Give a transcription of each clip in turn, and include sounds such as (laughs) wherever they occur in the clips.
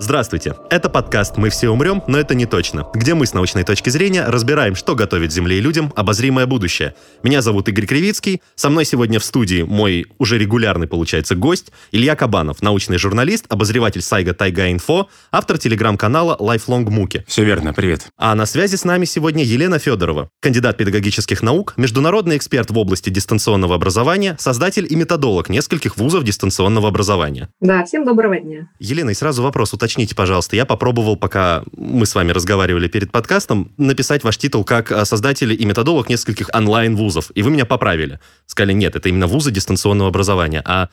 Здравствуйте! Это подкаст «Мы все умрем, но это не точно», где мы с научной точки зрения разбираем, что готовит Земле и людям обозримое будущее. Меня зовут Игорь Кривицкий, со мной сегодня в студии мой уже регулярный, получается, гость Илья Кабанов, научный журналист, обозреватель сайга Тайга Инфо, автор телеграм-канала Lifelong Муки. Все верно, привет. А на связи с нами сегодня Елена Федорова, кандидат педагогических наук, международный эксперт в области дистанционного образования, создатель и методолог нескольких вузов дистанционного образования. Да, всем доброго дня. Елена, и сразу вопрос уточните, пожалуйста. Я попробовал, пока мы с вами разговаривали перед подкастом, написать ваш титул как а, создатель и методолог нескольких онлайн-вузов. И вы меня поправили. Сказали, нет, это именно вузы дистанционного образования. А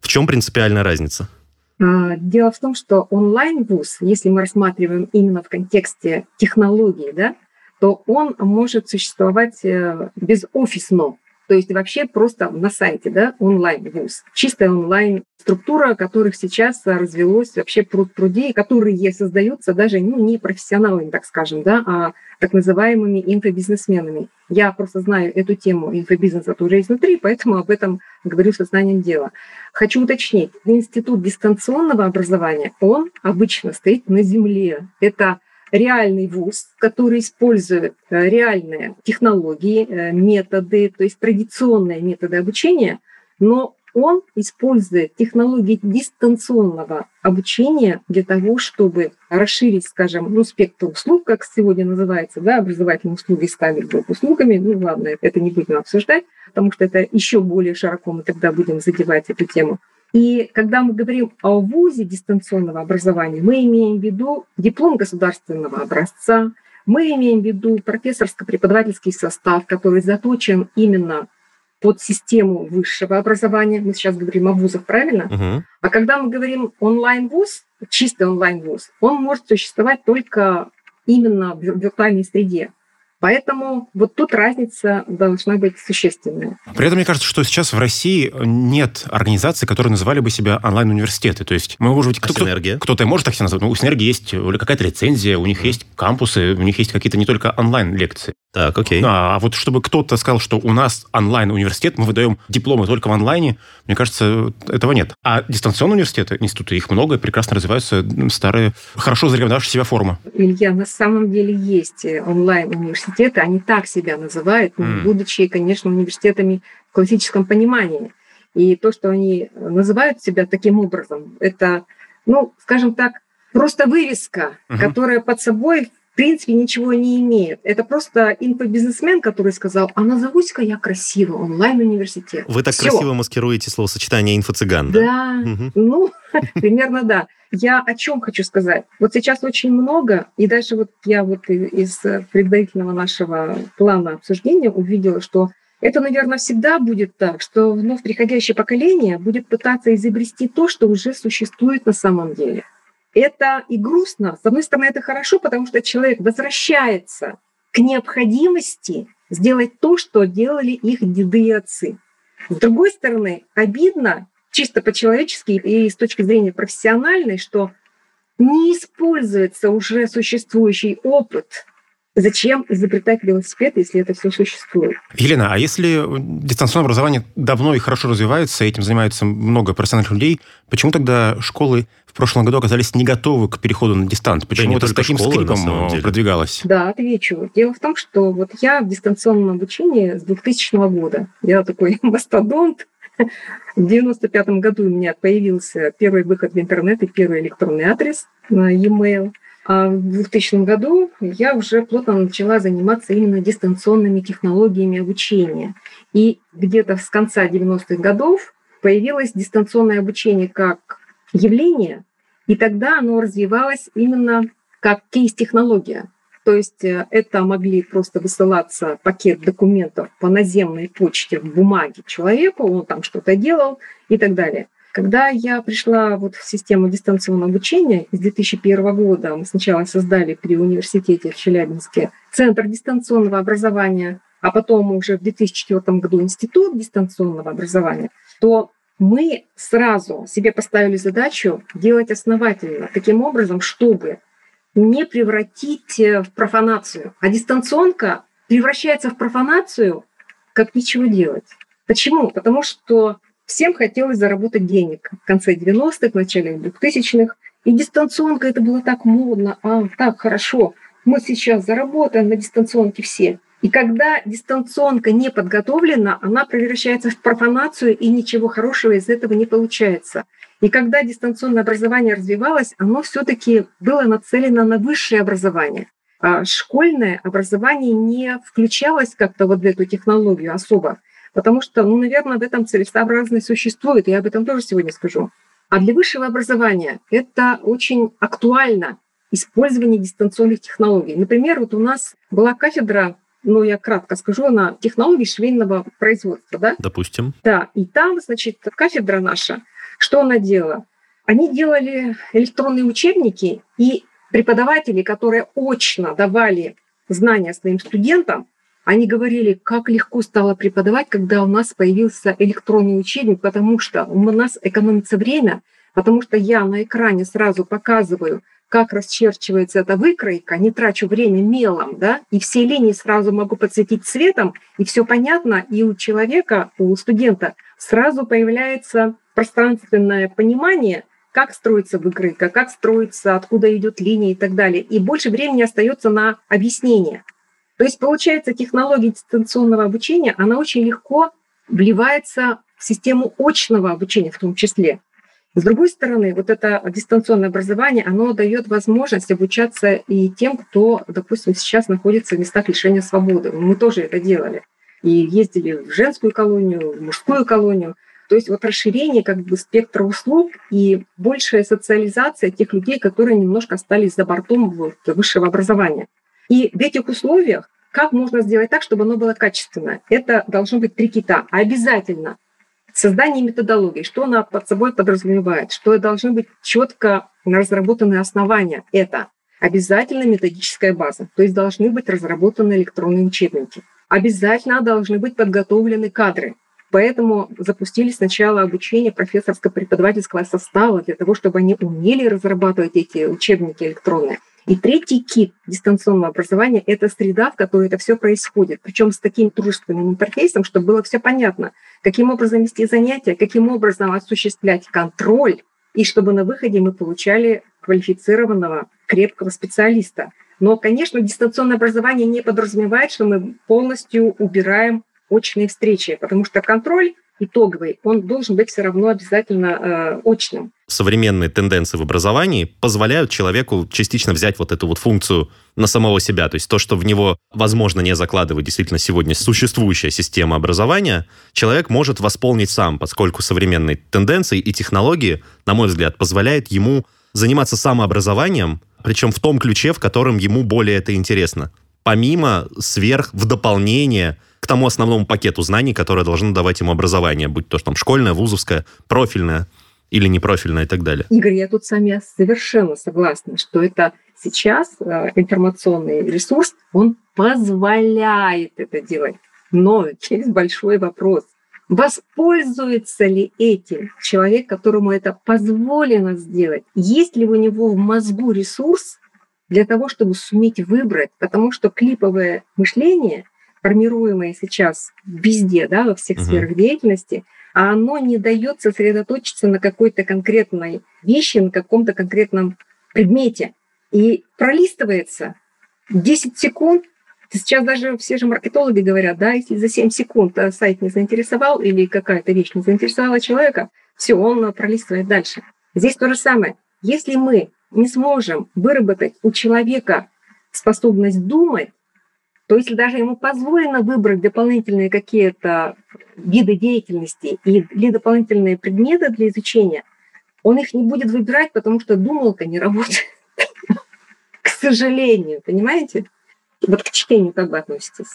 в чем принципиальная разница? А, дело в том, что онлайн-вуз, если мы рассматриваем именно в контексте технологий, да, то он может существовать э, без офисного. То есть вообще просто на сайте, да, онлайн-вуз. Чистая онлайн-структура, которых сейчас развелось вообще пруд пруди, которые создаются даже ну, не профессионалами, так скажем, да, а так называемыми инфобизнесменами. Я просто знаю эту тему инфобизнеса уже изнутри, поэтому об этом говорю сознанием дела. Хочу уточнить, институт дистанционного образования, он обычно стоит на земле. Это реальный вуз, который использует э, реальные технологии, э, методы, то есть традиционные методы обучения, но он использует технологии дистанционного обучения для того, чтобы расширить, скажем, ну, спектр услуг, как сегодня называется, да, образовательные услуги ставить вдруг услугами. Ну, ладно, это не будем обсуждать, потому что это еще более широко мы тогда будем задевать эту тему. И когда мы говорим о ВУЗе дистанционного образования, мы имеем в виду диплом государственного образца, мы имеем в виду профессорско-преподавательский состав, который заточен именно под систему высшего образования. Мы сейчас говорим о вузах, правильно? Uh-huh. А когда мы говорим онлайн-вуз, чистый онлайн-вуз, он может существовать только именно в виртуальной среде. Поэтому вот тут разница должна быть существенная. При этом мне кажется, что сейчас в России нет организаций, которые называли бы себя онлайн-университеты. То есть мы, может быть, кто, кто, кто-то может так себя назвать, но у Синергии есть какая-то лицензия, у них mm. есть кампусы, у них есть какие-то не только онлайн-лекции. Так, окей. А, а вот чтобы кто-то сказал, что у нас онлайн-университет, мы выдаем дипломы только в онлайне, мне кажется, этого нет. А дистанционные университеты, институты, их много, прекрасно развиваются старые, хорошо зарекомендовавшие себя формы. Илья, на самом деле есть онлайн-университеты, они так себя называют, mm. будучи, конечно, университетами в классическом понимании. И то, что они называют себя таким образом, это, ну, скажем так, просто вывеска, uh-huh. которая под собой в принципе ничего не имеет. Это просто инфобизнесмен, который сказал, а назовусь-ка я красиво, онлайн-университет. Вы так Всё. красиво маскируете словосочетание инфо-цыган, да? Да, угу. ну, (laughs) примерно да. Я о чем хочу сказать? Вот сейчас очень много, и дальше вот я вот из предварительного нашего плана обсуждения увидела, что это, наверное, всегда будет так, что вновь приходящее поколение будет пытаться изобрести то, что уже существует на самом деле. Это и грустно. С одной стороны, это хорошо, потому что человек возвращается к необходимости сделать то, что делали их деды и отцы. С другой стороны, обидно чисто по-человечески и с точки зрения профессиональной, что не используется уже существующий опыт Зачем изобретать велосипед, если это все существует? Елена, а если дистанционное образование давно и хорошо развивается, этим занимается много профессиональных людей, почему тогда школы в прошлом году оказались не готовы к переходу на дистант? Почему да это с таким школы, скрипом продвигалось? Да, отвечу. Дело в том, что вот я в дистанционном обучении с 2000 года. Я такой (laughs) мастодонт, в 95 году у меня появился первый выход в интернет и первый электронный адрес на e-mail. А в 2000 году я уже плотно начала заниматься именно дистанционными технологиями обучения. И где-то с конца 90-х годов появилось дистанционное обучение как явление, и тогда оно развивалось именно как кейс-технология. То есть э, это могли просто высылаться пакет документов по наземной почте в бумаге человеку, он там что-то делал и так далее. Когда я пришла вот в систему дистанционного обучения с 2001 года, мы сначала создали при университете в Челябинске Центр дистанционного образования, а потом уже в 2004 году институт дистанционного образования, то мы сразу себе поставили задачу делать основательно, таким образом, чтобы не превратить э, в профанацию. А дистанционка превращается в профанацию, как ничего делать. Почему? Потому что всем хотелось заработать денег в конце 90-х, в начале 2000-х. И дистанционка это было так модно, а так хорошо. Мы сейчас заработаем на дистанционке все. И когда дистанционка не подготовлена, она превращается в профанацию, и ничего хорошего из этого не получается. И когда дистанционное образование развивалось, оно все-таки было нацелено на высшее образование. А школьное образование не включалось как-то вот в эту технологию особо, потому что, ну, наверное, в этом целесообразность существует, я об этом тоже сегодня скажу. А для высшего образования это очень актуально использование дистанционных технологий. Например, вот у нас была кафедра ну, я кратко скажу, на технологии швейного производства, да? Допустим. Да, и там, значит, кафедра наша, что она делала? Они делали электронные учебники, и преподаватели, которые очно давали знания своим студентам, они говорили, как легко стало преподавать, когда у нас появился электронный учебник, потому что у нас экономится время, потому что я на экране сразу показываю, как расчерчивается эта выкройка, не трачу время мелом, да, и все линии сразу могу подсветить цветом, и все понятно, и у человека, у студента сразу появляется пространственное понимание, как строится выкройка, как строится, откуда идет линия и так далее. И больше времени остается на объяснение. То есть, получается, технология дистанционного обучения, она очень легко вливается в систему очного обучения в том числе. С другой стороны, вот это дистанционное образование, оно дает возможность обучаться и тем, кто, допустим, сейчас находится в местах лишения свободы. Мы тоже это делали. И ездили в женскую колонию, в мужскую колонию. То есть вот расширение как бы спектра услуг и большая социализация тех людей, которые немножко остались за бортом высшего образования. И в этих условиях как можно сделать так, чтобы оно было качественное? Это должно быть три кита. Обязательно Создание методологии, что она под собой подразумевает, что должны быть четко разработаны основания. Это обязательно методическая база, то есть должны быть разработаны электронные учебники. Обязательно должны быть подготовлены кадры. Поэтому запустили сначала обучение профессорско-преподавательского состава для того, чтобы они умели разрабатывать эти учебники электронные. И третий кит дистанционного образования – это среда, в которой это все происходит, причем с таким дружественным интерфейсом, чтобы было все понятно, каким образом вести занятия, каким образом осуществлять контроль, и чтобы на выходе мы получали квалифицированного, крепкого специалиста. Но, конечно, дистанционное образование не подразумевает, что мы полностью убираем очные встречи, потому что контроль итоговый, он должен быть все равно обязательно э, очным. Современные тенденции в образовании позволяют человеку частично взять вот эту вот функцию на самого себя. То есть то, что в него, возможно, не закладывает действительно сегодня существующая система образования, человек может восполнить сам, поскольку современные тенденции и технологии, на мой взгляд, позволяют ему заниматься самообразованием, причем в том ключе, в котором ему более это интересно. Помимо, сверх, в дополнение – к тому основному пакету знаний, которое должно давать ему образование, будь то там школьное, вузовское, профильное или непрофильное и так далее. Игорь, я тут с вами совершенно согласна, что это сейчас э, информационный ресурс, он позволяет это делать. Но есть большой вопрос. Воспользуется ли этим человек, которому это позволено сделать? Есть ли у него в мозгу ресурс для того, чтобы суметь выбрать? Потому что клиповое мышление формируемое сейчас везде, да, во всех uh-huh. сферах деятельности, а оно не дает сосредоточиться на какой-то конкретной вещи, на каком-то конкретном предмете. И пролистывается 10 секунд. Сейчас даже все же маркетологи говорят, да, если за 7 секунд э, сайт не заинтересовал или какая-то вещь не заинтересовала человека, все, он пролистывает дальше. Здесь то же самое. Если мы не сможем выработать у человека способность думать, то если даже ему позволено выбрать дополнительные какие-то виды деятельности или дополнительные предметы для изучения, он их не будет выбирать, потому что думалка не работает. (laughs) К сожалению, понимаете? Вот к чтению как бы относитесь?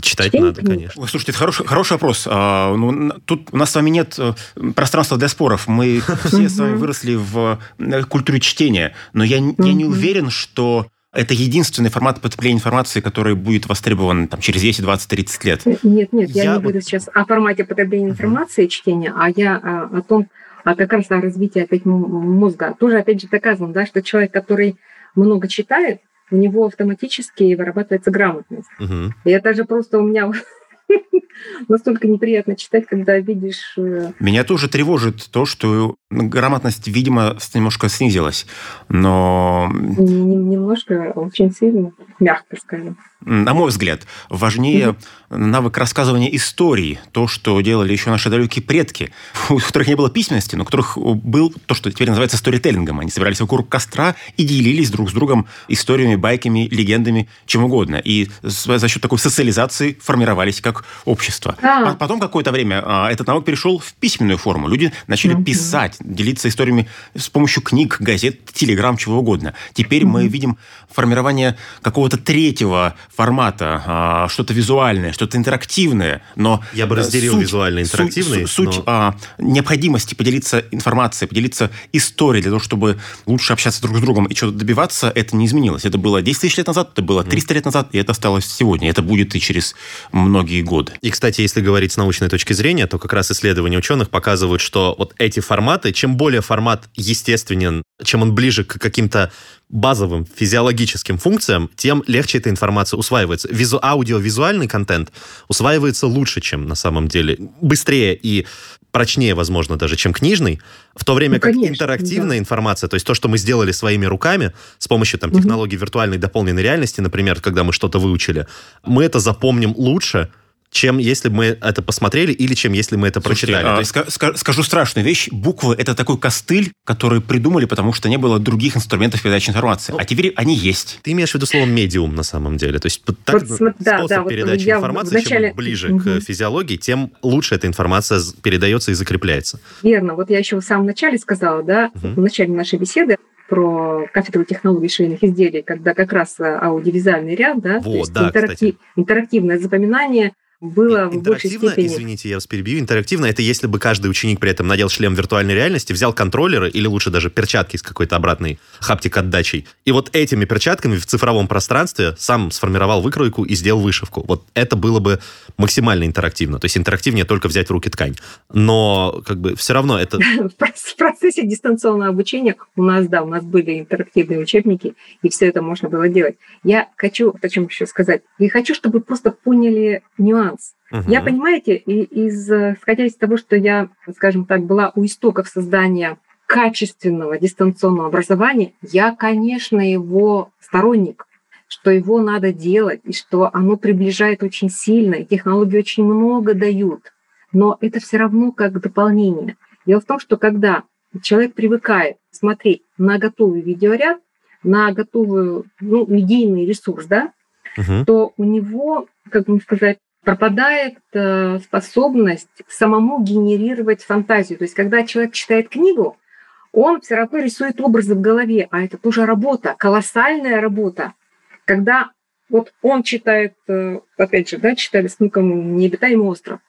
Читать Чтение надо, конечно. Ой, слушайте, это хороший, хороший вопрос. А, ну, тут у нас с вами нет э, пространства для споров. Мы (laughs) все с вами выросли в э, культуре чтения. Но я, я не уверен, что это единственный формат потребления информации, который будет востребован там, через 10, 20, 30 лет? Нет, нет, я, я не буду сейчас о формате потребления информации, чтения, а я о, о том, а как раз о развитии опять мозга. Тоже, опять же, доказано, да, что человек, который много читает, у него автоматически вырабатывается грамотность. Угу. И это же просто у меня (laughs) (laughs) настолько неприятно читать, когда видишь... Э, Меня тоже тревожит то, что грамотность, видимо, немножко снизилась, но... Немножко, очень сильно, мягко скажем. На мой взгляд, важнее навык рассказывания истории, то, что делали еще наши далекие предки, (laughs) у которых не было письменности, но у которых был то, что теперь называется сторителлингом. Они собирались вокруг костра и делились друг с другом историями, байками, легендами, чем угодно. И за счет такой социализации формировались как общество. Да. А потом какое-то время а, этот навык перешел в письменную форму. Люди начали mm-hmm. писать, делиться историями с помощью книг, газет, телеграм, чего угодно. Теперь mm-hmm. мы видим формирование какого-то третьего формата, а, что-то визуальное, что-то интерактивное, но... Я бы разделил суть, визуально интерактивный. Суть, суть а, необходимости поделиться информацией, поделиться историей для того, чтобы лучше общаться друг с другом и что-то добиваться, это не изменилось. Это было 10 тысяч лет назад, это было 300 лет назад, и это осталось сегодня. Это будет и через многие годы. И, кстати, если говорить с научной точки зрения, то как раз исследования ученых показывают, что вот эти форматы, чем более формат естественен, чем он ближе к каким-то базовым физиологическим функциям, тем легче эта информация усваивается. Визу аудиовизуальный контент усваивается лучше, чем на самом деле. Быстрее и прочнее, возможно, даже, чем книжный, в то время ну, как конечно, интерактивная да. информация, то есть то, что мы сделали своими руками с помощью там, технологий угу. виртуальной дополненной реальности, например, когда мы что-то выучили, мы это запомним лучше, чем если бы мы это посмотрели или чем если мы это Слушайте, прочитали. А, есть... ска- скажу страшную вещь. Буквы — это такой костыль, который придумали, потому что не было других инструментов передачи информации. Ну, а теперь они есть. Ты имеешь в виду слово «медиум» на самом деле. То есть так, вот, да, способ да, передачи вот информации, вначале... чем ближе угу. к физиологии, тем лучше эта информация передается и закрепляется. Верно. Вот я еще в самом начале сказала, да, угу. в начале нашей беседы, про кафедру технологий швейных изделий, когда как раз аудиовизуальный ряд, да, вот, то есть да, интерактив, интерактивное запоминание – было в большей степени... Извините, я вас перебью. Интерактивно — это если бы каждый ученик при этом надел шлем виртуальной реальности, взял контроллеры или лучше даже перчатки с какой-то обратной хаптик-отдачей, и вот этими перчатками в цифровом пространстве сам сформировал выкройку и сделал вышивку. Вот это было бы максимально интерактивно. То есть интерактивнее только взять в руки ткань. Но как бы все равно это... (laughs) В процессе дистанционного обучения у нас, да, у нас были интерактивные учебники, и все это можно было делать. Я хочу, о чем еще сказать, я хочу, чтобы просто поняли нюанс нюанс. Угу. Я, понимаете, из, исходя из того, что я, скажем так, была у истоков создания качественного дистанционного образования, я, конечно, его сторонник, что его надо делать, и что оно приближает очень сильно, и технологии очень много дают. Но это все равно как дополнение. Дело в том, что когда человек привыкает смотреть на готовый видеоряд, на готовый ну, медийный ресурс, да, угу. то у него, как бы сказать, пропадает э, способность самому генерировать фантазию. То есть, когда человек читает книгу, он все равно рисует образы в голове, а это тоже работа, колоссальная работа. Когда вот он читает, э, опять же, да, читали с внуком «Необитаемый остров»,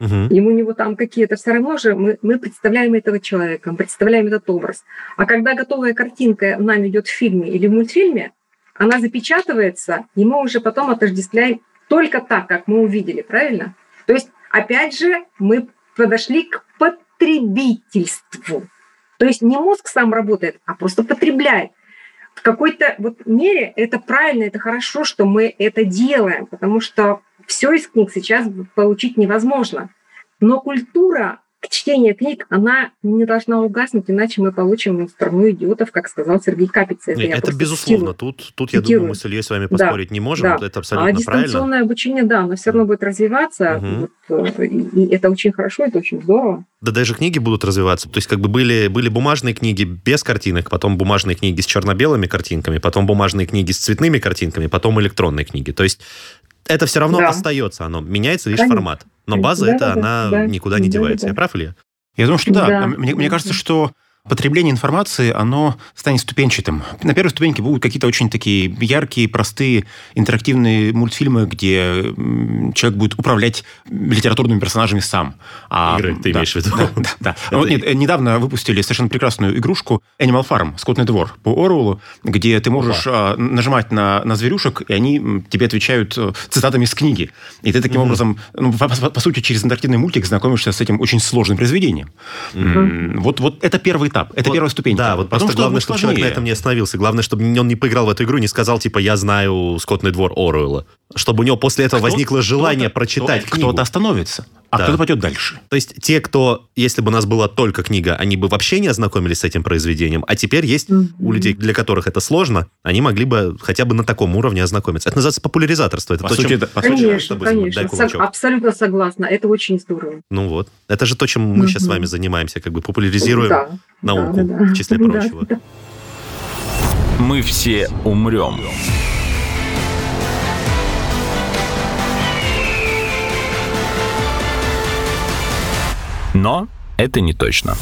Угу. И у него там какие-то все равно же мы, мы представляем этого человека, мы представляем этот образ. А когда готовая картинка нам идет в фильме или в мультфильме, она запечатывается, и мы уже потом отождествляем только так, как мы увидели, правильно? То есть, опять же, мы подошли к потребительству. То есть не мозг сам работает, а просто потребляет. В какой-то вот мере это правильно, это хорошо, что мы это делаем, потому что все из книг сейчас получить невозможно. Но культура чтение книг, она не должна угаснуть, иначе мы получим страну идиотов, как сказал Сергей Капица. Это, это безусловно. Тут, тут я думаю, мы с Ильей с вами поспорить да, не можем. Да. Вот это абсолютно а дистанционное правильно. обучение, да, оно все равно будет развиваться. Угу. Вот, и это очень хорошо, это очень здорово. Да даже книги будут развиваться. То есть как бы были, были бумажные книги без картинок, потом бумажные книги с черно-белыми картинками, потом бумажные книги с цветными картинками, потом электронные книги. То есть это все равно да. остается, оно меняется лишь Конечно. формат. Но база да, это, да, она да, никуда не да, девается. Да. Я прав ли? Я думаю, что да. да. Мне, мне кажется, что потребление информации, оно станет ступенчатым. На первой ступеньке будут какие-то очень такие яркие, простые, интерактивные мультфильмы, где человек будет управлять литературными персонажами сам. А, Игры ты да, имеешь в виду? Да, да. да. Это... Вот, нет, недавно выпустили совершенно прекрасную игрушку Animal Farm, скотный двор по Оруэллу, где ты можешь Опа. нажимать на, на зверюшек, и они тебе отвечают э, цитатами из книги. И ты таким mm-hmm. образом, ну, по, по, по сути, через интерактивный мультик знакомишься с этим очень сложным произведением. Mm-hmm. Вот, вот это первый этап, это вот, первая ступень. Да, вот Потом, просто главное, чтобы человек на этом не остановился. Главное, чтобы он не поиграл в эту игру, не сказал, типа, я знаю «Скотный двор» Оруэлла. Чтобы у него после этого кто, возникло желание кто прочитать кто, книгу. Кто-то остановится а да. кто-то пойдет дальше. То есть те, кто, если бы у нас была только книга, они бы вообще не ознакомились с этим произведением, а теперь есть mm-hmm. у людей, для которых это сложно, они могли бы хотя бы на таком уровне ознакомиться. Это называется популяризаторство. Это по то, сути, чем... по конечно, сути, конечно. Сог, абсолютно согласна. Это очень здорово. Ну вот. Это же то, чем мы mm-hmm. сейчас с вами занимаемся, как бы популяризируем да. науку, да, да, да. в числе прочего. Да, да. Мы все умрем. Но это не точно.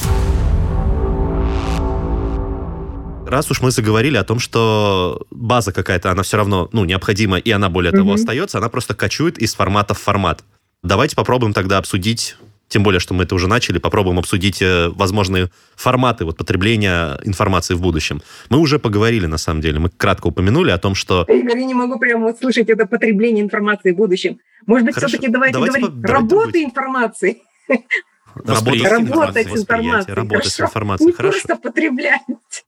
Раз уж мы заговорили о том, что база какая-то, она все равно ну, необходима, и она более mm-hmm. того остается, она просто качует из формата в формат. Давайте попробуем тогда обсудить, тем более, что мы это уже начали, попробуем обсудить э, возможные форматы вот, потребления информации в будущем. Мы уже поговорили, на самом деле, мы кратко упомянули о том, что... Я не могу прямо вот слышать это потребление информации в будущем. Может быть, Хорошо, все-таки давайте, давайте говорить по... работа информации. (laughs) Работать, работать с информацией. Работать с информацией. Не Хорошо. просто потреблять.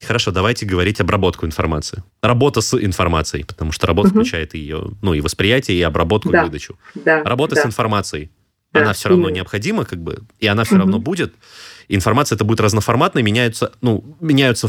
Хорошо, давайте говорить обработку информации. Работа с информацией, потому что работа угу. включает ее, ну, и восприятие, и обработку, да. и выдачу. Да. Работа да. с информацией. Да. Она все равно необходима, как бы, и она все угу. равно будет. Информация это будет разноформатной, меняются, ну, меняются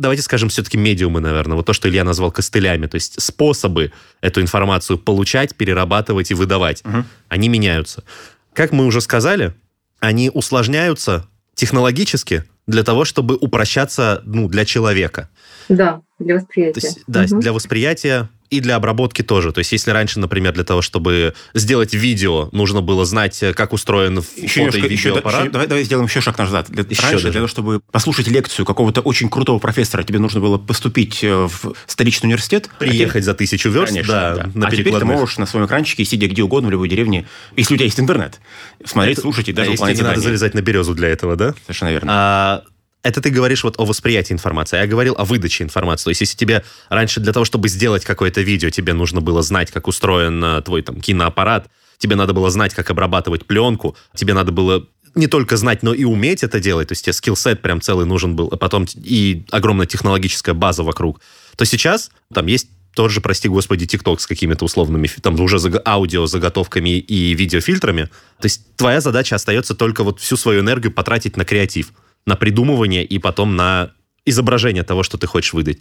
давайте скажем, все-таки медиумы, наверное, вот то, что Илья назвал костылями, то есть способы эту информацию получать, перерабатывать и выдавать, угу. они меняются. Как мы уже сказали, они усложняются технологически для того, чтобы упрощаться ну, для человека. Да, для восприятия. есть, да, угу. для восприятия и для обработки тоже. То есть, если раньше, например, для того, чтобы сделать видео, нужно было знать, э, как устроен еще фото немножко, и видеоаппарат. Еще, давай, давай сделаем еще шаг назад. Для, еще раньше, даже. для того, чтобы послушать лекцию какого-то очень крутого профессора, тебе нужно было поступить э, в столичный университет. Приехать а теперь... за тысячу верст, Конечно, да, да. На а теперь ты можешь на своем экранчике, сидя где угодно, в любой деревне, если у тебя есть интернет, смотреть, Это, слушать и даже а если тебе надо залезать на березу для этого, да? Совершенно верно. А, это ты говоришь вот о восприятии информации, а я говорил о выдаче информации. То есть, если тебе раньше для того, чтобы сделать какое-то видео, тебе нужно было знать, как устроен э, твой там киноаппарат, тебе надо было знать, как обрабатывать пленку, тебе надо было не только знать, но и уметь это делать, то есть тебе скиллсет прям целый нужен был, а потом и огромная технологическая база вокруг, то сейчас там есть тот же, прости господи, ТикТок с какими-то условными, там уже аудио заготовками и видеофильтрами. То есть твоя задача остается только вот всю свою энергию потратить на креатив на придумывание и потом на изображение того, что ты хочешь выдать.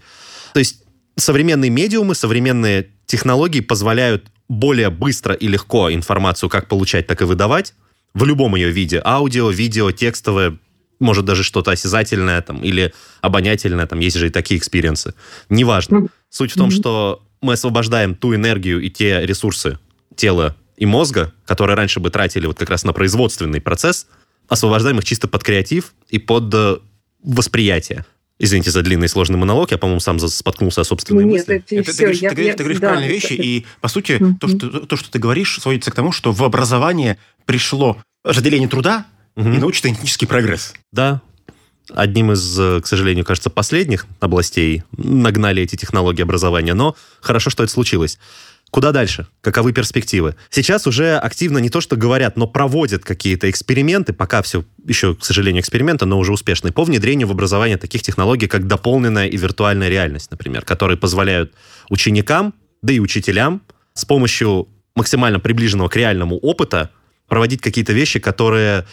То есть современные медиумы, современные технологии позволяют более быстро и легко информацию как получать, так и выдавать в любом ее виде. Аудио, видео, текстовое, может даже что-то осязательное там, или обонятельное, там есть же и такие experience ы. Неважно. Суть в том, что мы освобождаем ту энергию и те ресурсы тела и мозга, которые раньше бы тратили вот как раз на производственный процесс, освобождаем их чисто под креатив и под э, восприятие. Извините за длинный и сложный монолог, я, по-моему, сам споткнулся о собственной Нет, мысли. Это, это, все, ты, я, ты, я, ты говоришь да, правильные вещи, это... и, по сути, mm-hmm. то, что, то, что ты говоришь, сводится к тому, что в образование пришло разделение труда mm-hmm. и научно-технический прогресс. Да, одним из, э, к сожалению, кажется, последних областей нагнали эти технологии образования, но хорошо, что это случилось. Куда дальше? Каковы перспективы? Сейчас уже активно не то, что говорят, но проводят какие-то эксперименты, пока все еще, к сожалению, эксперименты, но уже успешные, по внедрению в образование таких технологий, как дополненная и виртуальная реальность, например, которые позволяют ученикам, да и учителям с помощью максимально приближенного к реальному опыта проводить какие-то вещи, которые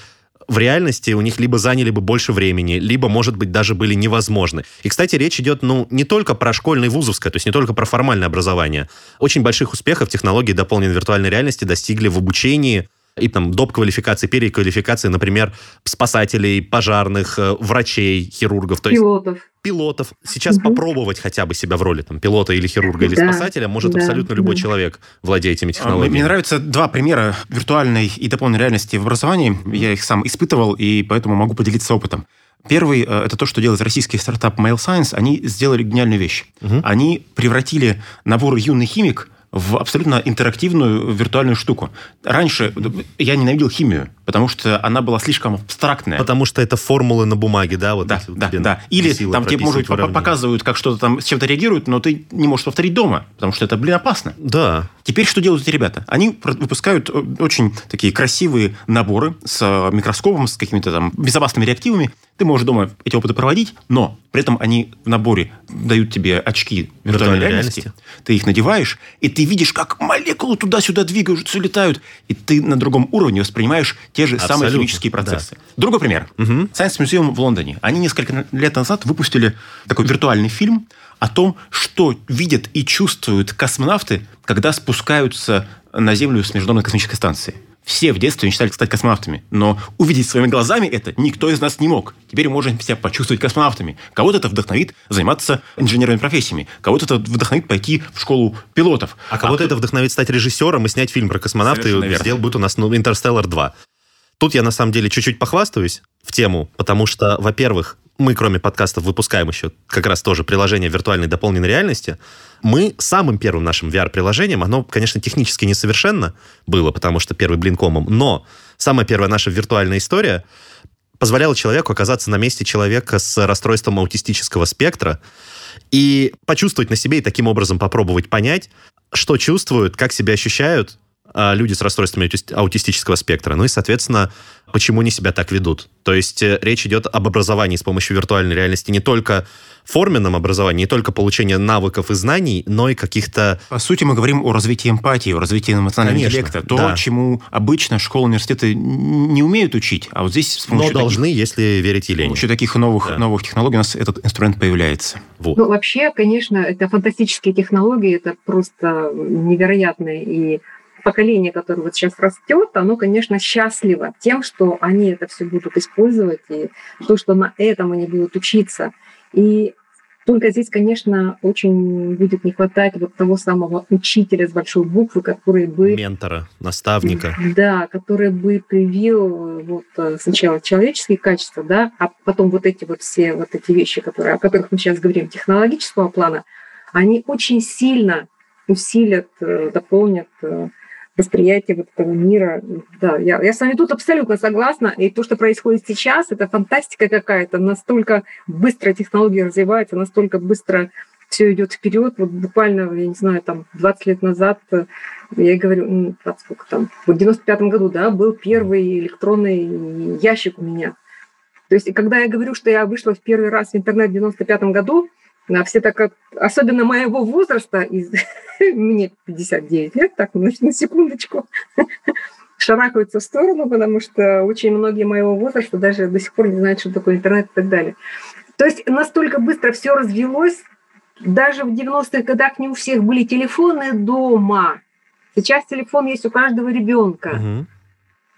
в реальности у них либо заняли бы больше времени, либо, может быть, даже были невозможны. И, кстати, речь идет, ну, не только про школьное и вузовское, то есть не только про формальное образование. Очень больших успехов технологии дополненной виртуальной реальности достигли в обучении и там доп. квалификации, переквалификации, например, спасателей, пожарных, э, врачей, хирургов. То пилотов. Есть пилотов. Сейчас угу. попробовать хотя бы себя в роли там, пилота или хирурга или да, спасателя может да, абсолютно любой да. человек, владея этими а, технологиями. Мне нравятся два примера виртуальной и дополненной реальности в образовании. Я их сам испытывал, и поэтому могу поделиться опытом. Первый э, – это то, что делает российский стартап Mail Science. Они сделали гениальную вещь. Угу. Они превратили набор «Юный химик» в абсолютно интерактивную виртуальную штуку. Раньше я ненавидел химию, потому что она была слишком абстрактная. Потому что это формулы на бумаге, да? Вот да, да, да. Или там тебе, может быть, показывают, как что-то там с чем-то реагирует, но ты не можешь повторить дома, потому что это, блин, опасно. Да. Теперь что делают эти ребята? Они выпускают э, очень такие красивые наборы с э, микроскопом, с какими-то там безопасными реактивами. Ты можешь дома эти опыты проводить, но при этом они в наборе дают тебе очки виртуальной, виртуальной реальности. реальности. Ты их надеваешь, и ты видишь, как молекулы туда-сюда двигаются, летают, и ты на другом уровне воспринимаешь те же Абсолютно. самые химические процессы. Да. Другой пример. Угу. Science Museum в Лондоне. Они несколько лет назад выпустили такой виртуальный фильм о том, что видят и чувствуют космонавты, когда спускаются на Землю с Международной космической станции. Все в детстве мечтали стать космонавтами, но увидеть своими глазами это никто из нас не мог. Теперь мы можем себя почувствовать космонавтами. Кого-то это вдохновит заниматься инженерными профессиями, кого-то это вдохновит пойти в школу пилотов. А кого-то а это вдохновит стать режиссером и снять фильм про космонавта, и сделал будет у нас ну, «Интерстеллар 2». Тут я на самом деле чуть-чуть похвастаюсь в тему, потому что, во-первых, мы, кроме подкастов, выпускаем еще как раз тоже приложение виртуальной дополненной реальности. Мы самым первым нашим VR-приложением, оно, конечно, технически несовершенно было, потому что первый блин комом, но самая первая наша виртуальная история позволяла человеку оказаться на месте человека с расстройством аутистического спектра и почувствовать на себе и таким образом попробовать понять, что чувствуют, как себя ощущают люди с расстройствами аутистического спектра. Ну и, соответственно, почему они себя так ведут. То есть э, речь идет об образовании с помощью виртуальной реальности не только форменном образовании, не только получение навыков и знаний, но и каких-то... По сути, мы говорим о развитии эмпатии, о развитии эмоционального Конечно, интеллекта. То, да. чему обычно школы, университеты не умеют учить, а вот здесь с помощью Но должны, таких, если верить Елене. С помощью таких новых, да. новых технологий у нас этот инструмент появляется. Вот. Ну, вообще, конечно, это фантастические технологии, это просто невероятные и поколение, которое вот сейчас растет, оно, конечно, счастливо тем, что они это все будут использовать, и то, что на этом они будут учиться. И только здесь, конечно, очень будет не хватать вот того самого учителя с большой буквы, который бы... Ментора, наставника. Да, который бы привил вот сначала человеческие качества, да, а потом вот эти вот все вот эти вещи, которые, о которых мы сейчас говорим, технологического плана, они очень сильно усилят, э, дополнят э, восприятие вот этого мира. Да, я, я с вами тут абсолютно согласна. И то, что происходит сейчас, это фантастика какая-то. Настолько быстро технологии развиваются, настолько быстро все идет вперед. Вот буквально, я не знаю, там 20 лет назад, я говорю, 20 сколько там, в 95 году, да, был первый электронный ящик у меня. То есть, когда я говорю, что я вышла в первый раз в интернет в 95 году, а все так, особенно моего возраста, из, (laughs) мне 59 лет, так, на, на секундочку, (laughs) шарахаются в сторону, потому что очень многие моего возраста даже до сих пор не знают, что такое интернет и так далее. То есть настолько быстро все развелось, даже в 90-х годах не у всех были телефоны дома. Сейчас телефон есть у каждого ребенка. Угу.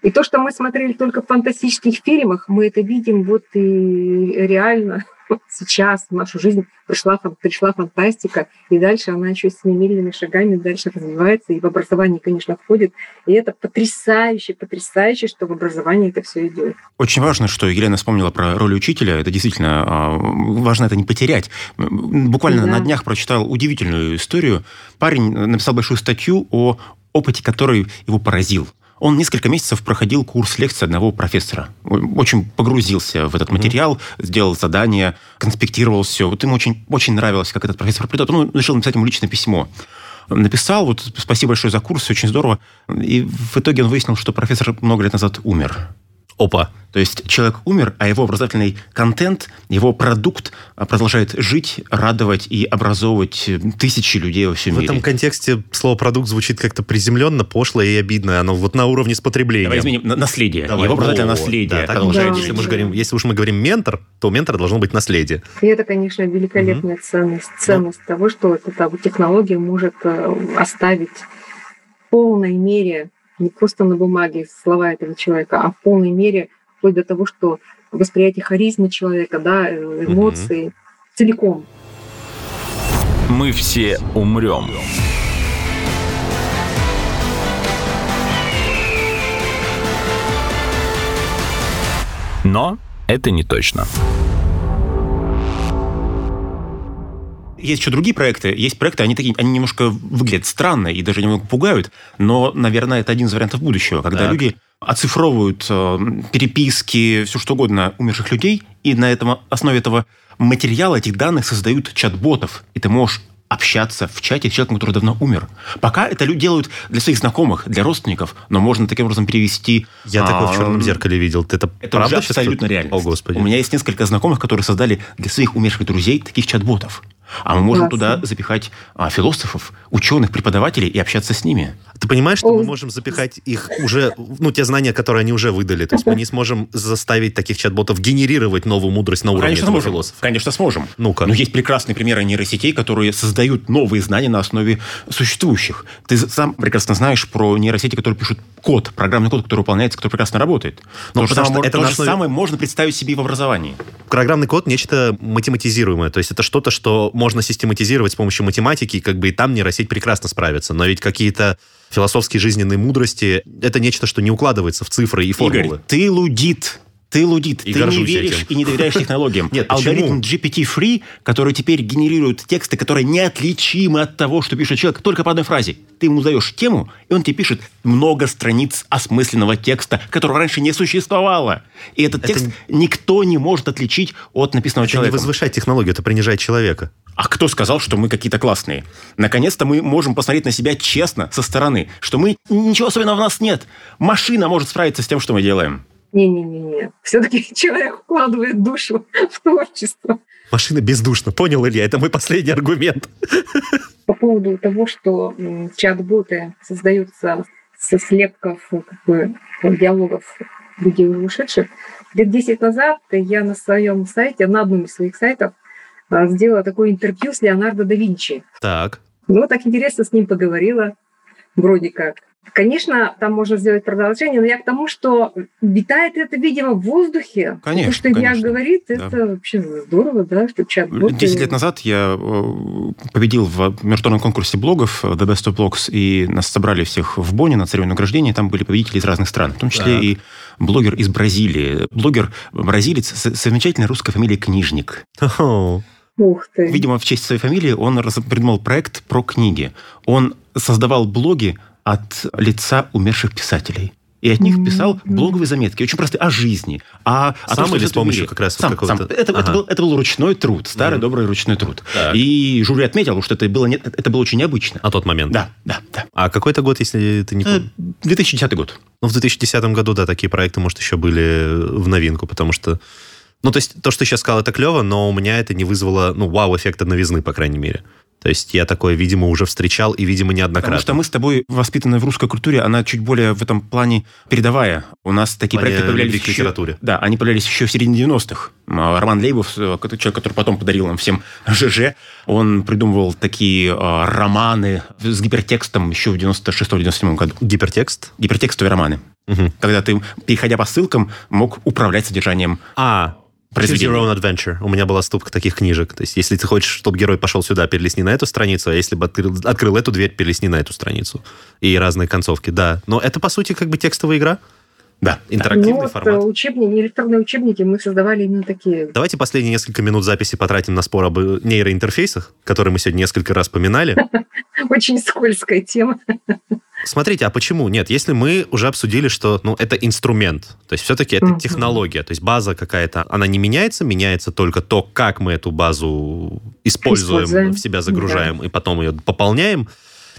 И то, что мы смотрели только в фантастических фильмах, мы это видим вот и реально сейчас в нашу жизнь пришла, пришла фантастика, и дальше она еще семимильными шагами дальше развивается, и в образование, конечно, входит. И это потрясающе, потрясающе, что в образовании это все идет. Очень важно, что Елена вспомнила про роль учителя. Это действительно а, важно это не потерять. Буквально да. на днях прочитал удивительную историю. Парень написал большую статью о опыте, который его поразил. Он несколько месяцев проходил курс лекций одного профессора. Очень погрузился в этот материал, mm-hmm. сделал задание, конспектировал все. Вот ему очень, очень нравилось, как этот профессор придет. Он решил написать ему личное письмо написал, вот спасибо большое за курс, очень здорово. И в итоге он выяснил, что профессор много лет назад умер. Опа. То есть человек умер, а его образовательный контент, его продукт а, продолжает жить, радовать и образовывать тысячи людей во всем в мире. В этом контексте слово «продукт» звучит как-то приземленно, пошло и обидно. Оно вот на уровне с потреблением. Давай изменим наследие. Давай. Его образовательное наследие. Да, продолжает да. Если, мы говорим, если уж мы говорим «ментор», то у ментора должно быть наследие. И это, конечно, великолепная угу. ценность. Ценность да. того, что эта технология может э, оставить в полной мере не просто на бумаге слова этого человека, а в полной мере, вплоть до того, что восприятие харизмы человека, да, э, эмоции угу. целиком. Мы все умрем. Но это не точно. Есть еще другие проекты. Есть проекты, они такие, они немножко выглядят странно и даже немного пугают, но, наверное, это один из вариантов будущего, когда так. люди оцифровывают э, переписки, все что угодно умерших людей, и на этом, основе этого материала, этих данных создают чат-ботов, и ты можешь общаться в чате с человеком, который давно умер. Пока это люди делают для своих знакомых, для родственников, но можно таким образом перевести... Я а, такое в черном зеркале видел. Это, это правда абсолютно реально. О, Господи. У меня есть несколько знакомых, которые создали для своих умерших друзей таких чат-ботов. А мы можем Классно. туда запихать а, философов, ученых, преподавателей и общаться с ними. Ты понимаешь, что мы можем запихать их уже, ну, те знания, которые они уже выдали. То есть мы не сможем заставить таких чат-ботов генерировать новую мудрость на уровне Конечно, этого сможем. философа. Конечно, сможем. Ну-ка. Но есть прекрасные примеры нейросетей, которые создают новые знания на основе существующих. Ты сам прекрасно знаешь про нейросети, которые пишут код, программный код, который выполняется, который прекрасно работает. Но ну, то, же самое, это то же основе... самое можно представить себе и в образовании. Программный код – нечто математизируемое. То есть это что-то, что можно систематизировать с помощью математики, как бы и там нейросеть прекрасно справится. Но ведь какие-то философские жизненные мудрости – это нечто, что не укладывается в цифры и формулы. Игорь, ты лудит. Ты лудит, и ты не веришь этим. и не доверяешь технологиям. Нет, Алгоритм GPT-free, который теперь генерирует тексты, которые неотличимы от того, что пишет человек, только по одной фразе. Ты ему даешь тему, и он тебе пишет много страниц осмысленного текста, которого раньше не существовало. И этот это... текст никто не может отличить от написанного это человека. Это не возвышать технологию, это принижать человека. А кто сказал, что мы какие-то классные? Наконец-то мы можем посмотреть на себя честно, со стороны, что мы ничего особенного в нас нет. Машина может справиться с тем, что мы делаем. Не-не-не, все-таки (laughs) человек вкладывает душу в творчество. Машина бездушна, понял, Илья? Это мой последний аргумент. По поводу того, что чат-боты создаются со слепков как бы, диалогов людей уже ушедших, лет 10 назад я на своем сайте, на одном из своих сайтов, а, сделала такое интервью с Леонардо да Винчи. Так. Ну, так интересно с ним поговорила, вроде как. Конечно, там можно сделать продолжение, но я к тому, что витает это, видимо, в воздухе. Конечно, То, что конечно. Илья говорит, да. это вообще здорово, да, что чат Десять лет назад я э, победил в международном конкурсе блогов э, The Best of Blogs, и нас собрали всех в Бонне на церемонии награждения, там были победители из разных стран, в том числе да. и блогер из Бразилии. Блогер бразилец с замечательной русской фамилией Книжник. (laughs) Ух ты. Видимо, в честь своей фамилии он придумал проект про книги. Он создавал блоги от лица умерших писателей. И от них писал блоговые заметки, очень простые, о жизни. О, о сам том, или с помощью как раз сам, сам. Это, ага. это, был, это был ручной труд, старый mm. добрый ручной труд. Так. И жюри отметил, что это было, не, это было очень необычно. А тот момент? Да, да, да. А какой это год, если ты не помнишь? 2010 год. Ну, в 2010 году, да, такие проекты, может, еще были в новинку, потому что ну, то есть то, что ты сейчас сказал, это клево, но у меня это не вызвало, ну, вау-эффекта новизны, по крайней мере. То есть я такое, видимо, уже встречал и, видимо, неоднократно. Потому что мы с тобой воспитаны в русской культуре, она чуть более в этом плане передовая. У нас такие проекты появлялись еще... литературе. Да, они появлялись еще в середине 90-х. А, Роман Лейбов, э, человек, который потом подарил нам всем (laughs) ЖЖ, он придумывал такие э, романы с гипертекстом еще в 96-97 году. Гипертекст? Гипертекстовые романы. Угу. Когда ты, переходя по ссылкам, мог управлять содержанием. А, Choose your own adventure. У меня была ступка таких книжек. То есть, если ты хочешь, чтобы герой пошел сюда, перелистни на эту страницу, а если бы открыл, открыл эту дверь, перелистни на эту страницу. И разные концовки, да. Но это, по сути, как бы текстовая игра. Да, интерактивный ну, формат. Учебники, электронные учебники мы создавали именно такие. Давайте последние несколько минут записи потратим на спор об нейроинтерфейсах, которые мы сегодня несколько раз поминали. (laughs) Очень скользкая тема. Смотрите, а почему нет? Если мы уже обсудили, что ну, это инструмент, то есть все-таки это uh-huh. технология, то есть база какая-то, она не меняется, меняется только то, как мы эту базу используем, используем. в себя загружаем да. и потом ее пополняем.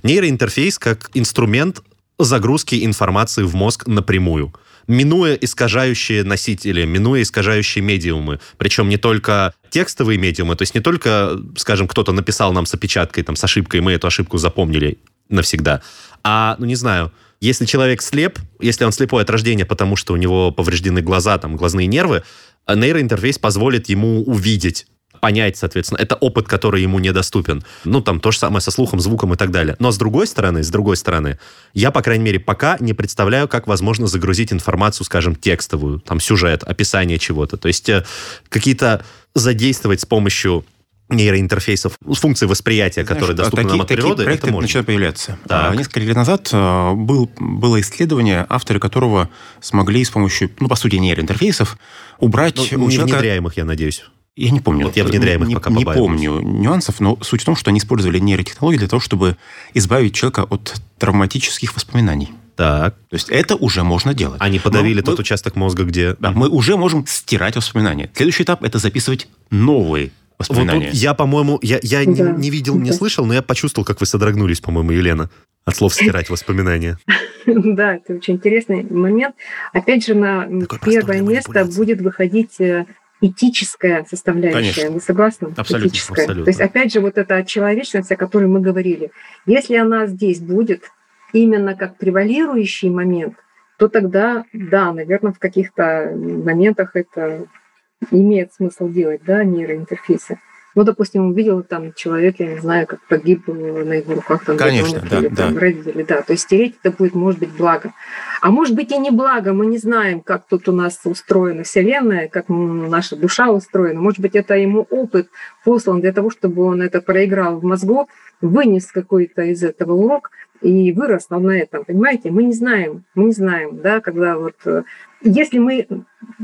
Нейроинтерфейс как инструмент загрузки информации в мозг напрямую минуя искажающие носители, минуя искажающие медиумы. Причем не только текстовые медиумы, то есть не только, скажем, кто-то написал нам с опечаткой, там, с ошибкой, мы эту ошибку запомнили навсегда, а, ну, не знаю, если человек слеп, если он слепой от рождения, потому что у него повреждены глаза, там, глазные нервы, нейроинтерфейс позволит ему увидеть понять, соответственно. Это опыт, который ему недоступен. Ну, там то же самое со слухом, звуком и так далее. Но с другой стороны, с другой стороны, я, по крайней мере, пока не представляю, как возможно загрузить информацию, скажем, текстовую, там, сюжет, описание чего-то. То есть э, какие-то задействовать с помощью нейроинтерфейсов, функции восприятия, Знаешь, которые доступны такие, нам от такие природы, проекты это можно. начинают появляться. Так. А, несколько лет назад а, был, было исследование, авторы которого смогли с помощью, ну, по сути, нейроинтерфейсов убрать ну, у человека... внедряемых, я надеюсь. Я не помню. Вот я внедряемых не, пока Не помню нюансов, но суть в том, что они использовали нейротехнологии для того, чтобы избавить человека от травматических воспоминаний. Так. То есть это уже можно делать. Они подавили Но тот мы, участок мозга, где... Да, мы уже можем стирать воспоминания. Следующий этап – это записывать новые воспоминания. Вот я, по-моему, я, я да. не, не видел, не слышал, но я почувствовал, как вы содрогнулись, по-моему, Елена, от слов «стирать воспоминания». (laughs) Да, это очень интересный момент. Опять же, на первое место будет выходить э, этическая составляющая. Конечно. Вы согласны? Абсолютно. Этическая. Абсолютно. То есть, опять же, вот эта человечность, о которой мы говорили, если она здесь будет именно как превалирующий момент, то тогда, да, наверное, в каких-то моментах это имеет смысл делать, да, нейроинтерфейсы. Ну, допустим, увидел там человек, я не знаю, как погиб на его руках там, Конечно, да, или, да. Там, родители, да. То есть стереть это будет, может быть, благо. А может быть и не благо, мы не знаем, как тут у нас устроена Вселенная, как наша душа устроена. Может быть, это ему опыт послан для того, чтобы он это проиграл в мозгу, вынес какой-то из этого урок и вырос на этом, понимаете? Мы не знаем, мы не знаем, да, когда вот э, если мы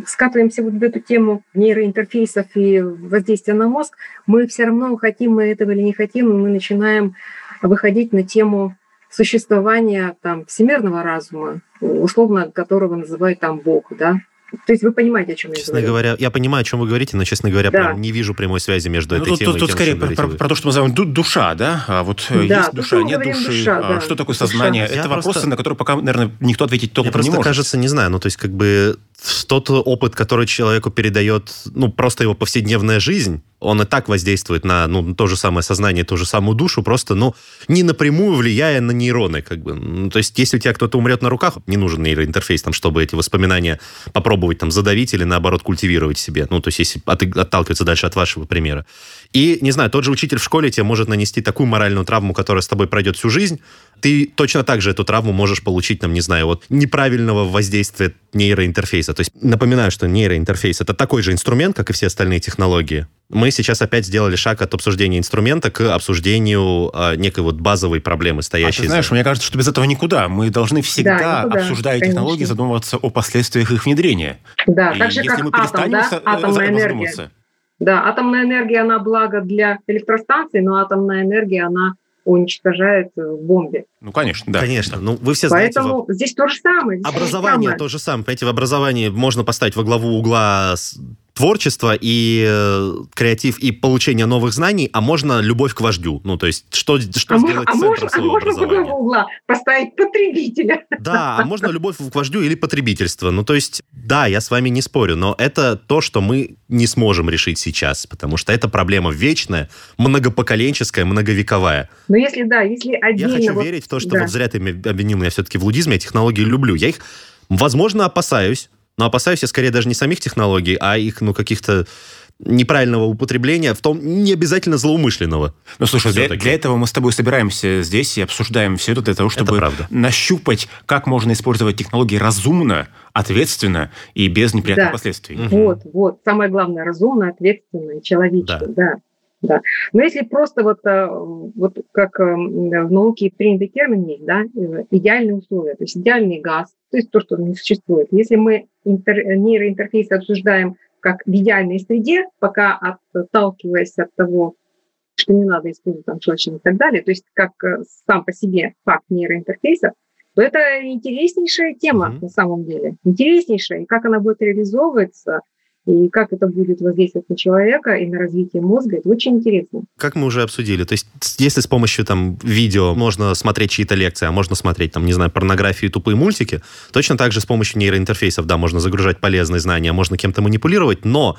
скатываемся вот в эту тему нейроинтерфейсов и воздействия на мозг, мы все равно, хотим мы этого или не хотим, мы начинаем выходить на тему существования там, всемирного разума, условно которого называют там Бог, да, то есть вы понимаете, о чем я честно говорю? говоря, я понимаю, о чем вы говорите, но, честно говоря, да. прям не вижу прямой связи между ну, этой тут, темой тут, и тем, скорее про, про, про то, что мы называем душа, да? А вот э, да, есть душа, нет души. Душа, а, да. Что такое сознание? Душа. Это я вопросы, просто... на которые пока, наверное, никто ответить толком не может. кажется, не знаю. Ну, то есть, как бы тот опыт, который человеку передает, ну, просто его повседневная жизнь, он и так воздействует на, ну, то же самое сознание, ту же самую душу, просто, ну, не напрямую влияя на нейроны, как бы. Ну, то есть, если у тебя кто-то умрет на руках, не нужен нейроинтерфейс, там, чтобы эти воспоминания попробовать там задавить или, наоборот, культивировать себе. Ну, то есть, если от, отталкиваться дальше от вашего примера. И, не знаю, тот же учитель в школе тебе может нанести такую моральную травму, которая с тобой пройдет всю жизнь, ты точно так же эту травму можешь получить, там, не знаю, вот неправильного воздействия нейроинтерфейса. То есть, напоминаю, что нейроинтерфейс — это такой же инструмент, как и все остальные технологии, мы сейчас опять сделали шаг от обсуждения инструмента к обсуждению э, некой вот базовой проблемы, стоящей. А ты знаешь, мне кажется, что без этого никуда. Мы должны всегда, да, никуда, обсуждая конечно. технологии, задумываться о последствиях их внедрения. Да, И так же, как атом, да? Э, атомная энергия. Да, атомная энергия, она благо для электростанций, но атомная энергия, она уничтожает в э, бомбе. Ну, конечно, да. Конечно. Ну, вы все знаете... Поэтому в... здесь то же самое. Образование то же самое. Понимаете, в образовании можно поставить во главу угла творчество и э, креатив и получение новых знаний, а можно любовь к вождю. Ну, то есть, что, что а сделать а центром можно, своего а можно образования? угла поставить потребителя. Да, а можно любовь к вождю или потребительство. Ну, то есть, да, я с вами не спорю, но это то, что мы не сможем решить сейчас, потому что это проблема вечная, многопоколенческая, многовековая. Но если да, если отдельно... Я хочу вот, верить в то, что да. вот зря ты обвинил меня все-таки в лудизме, я технологии люблю. Я их, возможно, опасаюсь, но опасаюсь я скорее даже не самих технологий, а их, ну, каких-то неправильного употребления, в том не обязательно злоумышленного. Ну, слушай, для, для этого мы с тобой собираемся здесь и обсуждаем все это для того, чтобы нащупать, как можно использовать технологии разумно, ответственно и без неприятных да. последствий. Угу. Вот, вот. Самое главное, разумно, ответственно и человечно. Да. да. Да. Но если просто вот, э, вот как э, в науке принятый термин есть, да, э, идеальные условия, то есть идеальный газ, то есть то, что не существует. Если мы интер, нейроинтерфейсы обсуждаем как в идеальной среде, пока отталкиваясь от того, что не надо использовать там желчный и так далее, то есть как сам по себе факт нейроинтерфейса, то это интереснейшая тема mm-hmm. на самом деле. Интереснейшая. И как она будет реализовываться – и как это будет воздействовать на человека и на развитие мозга, это очень интересно. Как мы уже обсудили, то есть если с помощью там видео можно смотреть чьи-то лекции, а можно смотреть там, не знаю, порнографию, тупые мультики, точно так же с помощью нейроинтерфейсов, да, можно загружать полезные знания, можно кем-то манипулировать, но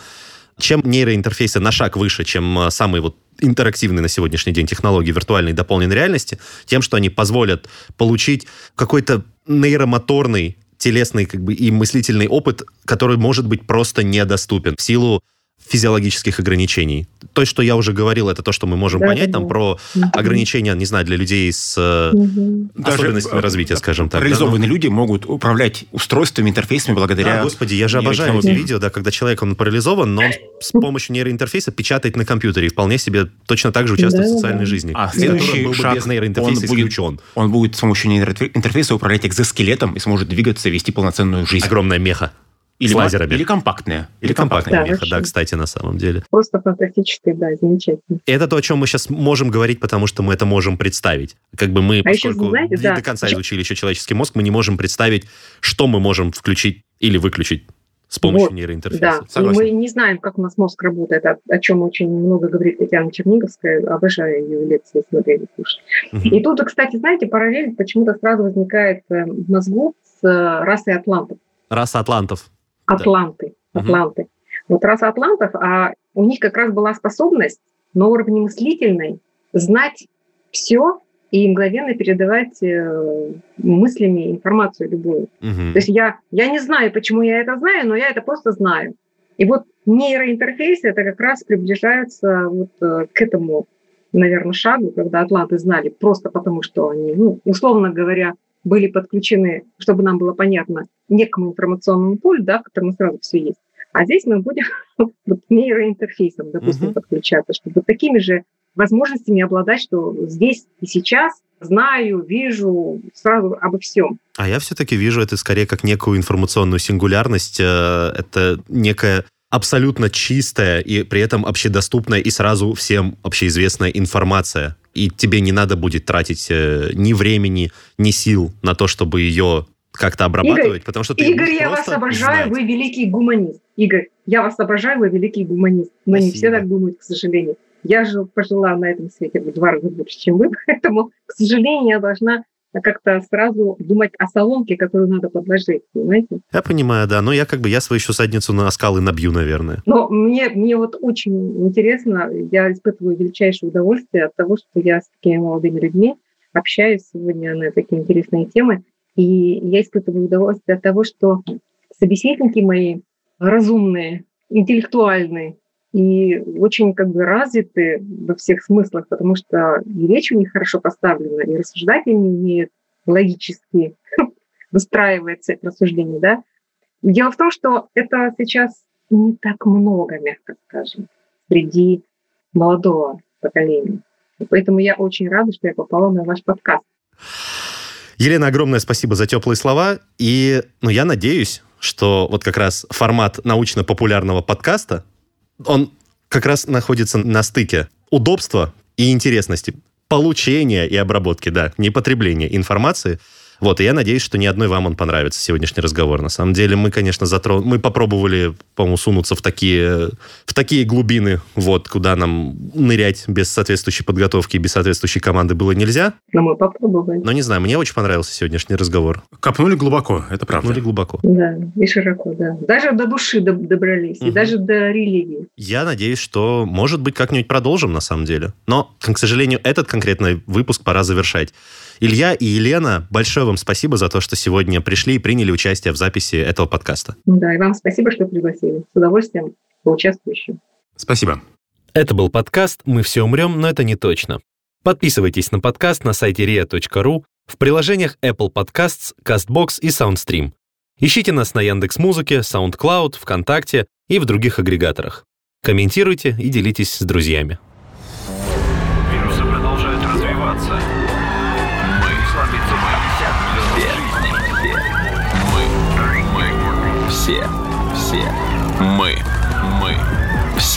чем нейроинтерфейсы на шаг выше, чем э, самые вот интерактивные на сегодняшний день технологии виртуальной и дополненной реальности, тем, что они позволят получить какой-то нейромоторный телесный как бы, и мыслительный опыт, который может быть просто недоступен в силу физиологических ограничений. То, что я уже говорил, это то, что мы можем да, понять да, там да. про ограничения, не знаю, для людей с угу. особенностями Даже развития, скажем так. Реализованные да, люди могут управлять устройствами, интерфейсами благодаря... Да, господи, я же обожаю эти видео, да, когда человек, он парализован, но он с помощью нейроинтерфейса печатает на компьютере и вполне себе точно так же участвует да, в социальной да. жизни. А следующий был шаг, бы без нейроинтерфейса он исключен. Будет, он будет с помощью нейроинтерфейса управлять экзоскелетом и сможет двигаться, вести полноценную жизнь. Огромная меха. Или, с лазерами. Или компактная. Или, или компактная да, меха, да, кстати, на самом деле. Просто фантастически, да, замечательно. Это то, о чем мы сейчас можем говорить, потому что мы это можем представить. Как бы мы, а поскольку знаете, не да. до конца изучили еще человеческий мозг, мы не можем представить, что мы можем включить или выключить с помощью вот, нейроинтерфейса. Да, Согласен. и мы не знаем, как у нас мозг работает, о, о чем очень много говорит Татьяна Черниговская, обожаю ее лекции смотреть и слушать. Угу. И тут, кстати, знаете, параллель почему-то сразу возникает э, в мозгу с э, расой атлантов. Раса атлантов. Атланты. Да. Атланты. Угу. Вот раса атлантов, а у них как раз была способность на уровне мыслительной знать все и мгновенно передавать э, мыслями информацию любую. Угу. То есть я, я не знаю, почему я это знаю, но я это просто знаю. И вот нейроинтерфейс это как раз приближается вот э, к этому, наверное, шагу, когда атланты знали просто потому, что они, ну, условно говоря, были подключены, чтобы нам было понятно, некому информационному полю, да, в котором сразу все есть. А здесь мы будем (laughs) вот, нейроинтерфейсом, допустим, uh-huh. подключаться, чтобы такими же возможностями обладать, что здесь и сейчас знаю, вижу сразу обо всем. А я все-таки вижу это скорее как некую информационную сингулярность. Э, это некая абсолютно чистая и при этом общедоступная и сразу всем общеизвестная информация. И тебе не надо будет тратить э, ни времени, ни сил на то, чтобы ее как-то обрабатывать, Игорь, потому что ты Игорь, я вас обожаю, знать. вы великий гуманист. Игорь, я вас обожаю, вы великий гуманист. Но Спасибо. не все так думают, к сожалению. Я же пожила на этом свете в два раза больше, чем вы, (laughs) поэтому, к сожалению, я должна как-то сразу думать о соломке, которую надо подложить, понимаете? Я понимаю, да, но я как бы, я свою еще задницу на скалы набью, наверное. Но мне, мне вот очень интересно, я испытываю величайшее удовольствие от того, что я с такими молодыми людьми общаюсь сегодня на такие интересные темы, и я испытываю удовольствие от того, что собеседники мои разумные, интеллектуальные, и очень как бы развиты во всех смыслах, потому что и речь у них хорошо поставлена, и рассуждать они умеют логически, (laughs) выстраивать цепь рассуждений, да. Дело в том, что это сейчас не так много, мягко скажем, среди молодого поколения. И поэтому я очень рада, что я попала на ваш подкаст. Елена, огромное спасибо за теплые слова. И ну, я надеюсь, что вот как раз формат научно-популярного подкаста он как раз находится на стыке удобства и интересности, получения и обработки, да, не потребления информации – вот, и я надеюсь, что ни одной вам он понравится, сегодняшний разговор. На самом деле мы, конечно, затрон... мы попробовали, по-моему, сунуться в такие, в такие глубины, вот, куда нам нырять без соответствующей подготовки, без соответствующей команды было нельзя. Но мы попробовали. Но не знаю, мне очень понравился сегодняшний разговор. Копнули глубоко, это правда. Копнули глубоко. Да, и широко, да. Даже до души добрались, угу. и даже до религии. Я надеюсь, что, может быть, как-нибудь продолжим, на самом деле. Но, к сожалению, этот конкретный выпуск пора завершать. Илья и Елена, большое вам спасибо за то, что сегодня пришли и приняли участие в записи этого подкаста. Да, и вам спасибо, что пригласили. С удовольствием поучаствую еще. Спасибо. Это был подкаст «Мы все умрем, но это не точно». Подписывайтесь на подкаст на сайте ria.ru, в приложениях Apple Podcasts, CastBox и SoundStream. Ищите нас на Яндекс.Музыке, SoundCloud, ВКонтакте и в других агрегаторах. Комментируйте и делитесь с друзьями.